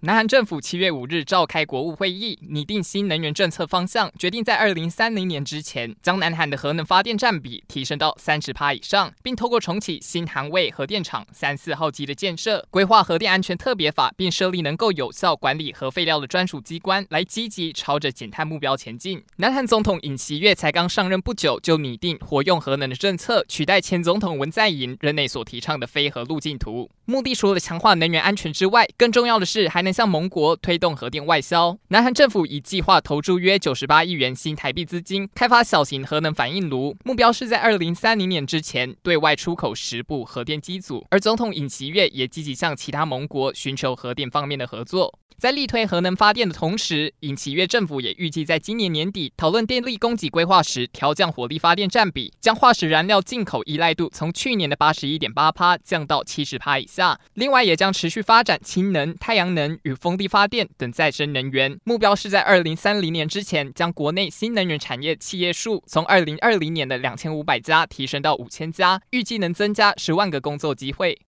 南韩政府七月五日召开国务会议，拟定新能源政策方向，决定在二零三零年之前，将南韩的核能发电占比提升到三十趴以上，并透过重启新韩卫核电厂三四号机的建设，规划核电安全特别法，并设立能够有效管理核废料的专属机关，来积极朝着减碳目标前进。南韩总统尹锡悦才刚上任不久，就拟定活用核能的政策，取代前总统文在寅任内所提倡的非核路径图。目的除了强化能源安全之外，更重要的是还能向盟国推动核电外销。南韩政府已计划投注约九十八亿元新台币资金，开发小型核能反应炉，目标是在二零三零年之前对外出口十部核电机组。而总统尹锡悦也积极向其他盟国寻求核电方面的合作。在力推核能发电的同时，尹锡悦政府也预计在今年年底讨论电力供给规划时，调降火力发电占比，将化石燃料进口依赖度从去年的八十一点八趴降到七十趴以下。另外，也将持续发展氢能、太阳能与风力发电等再生能源，目标是在二零三零年之前，将国内新能源产业企业数从二零二零年的两千五百家提升到五千家，预计能增加十万个工作机会。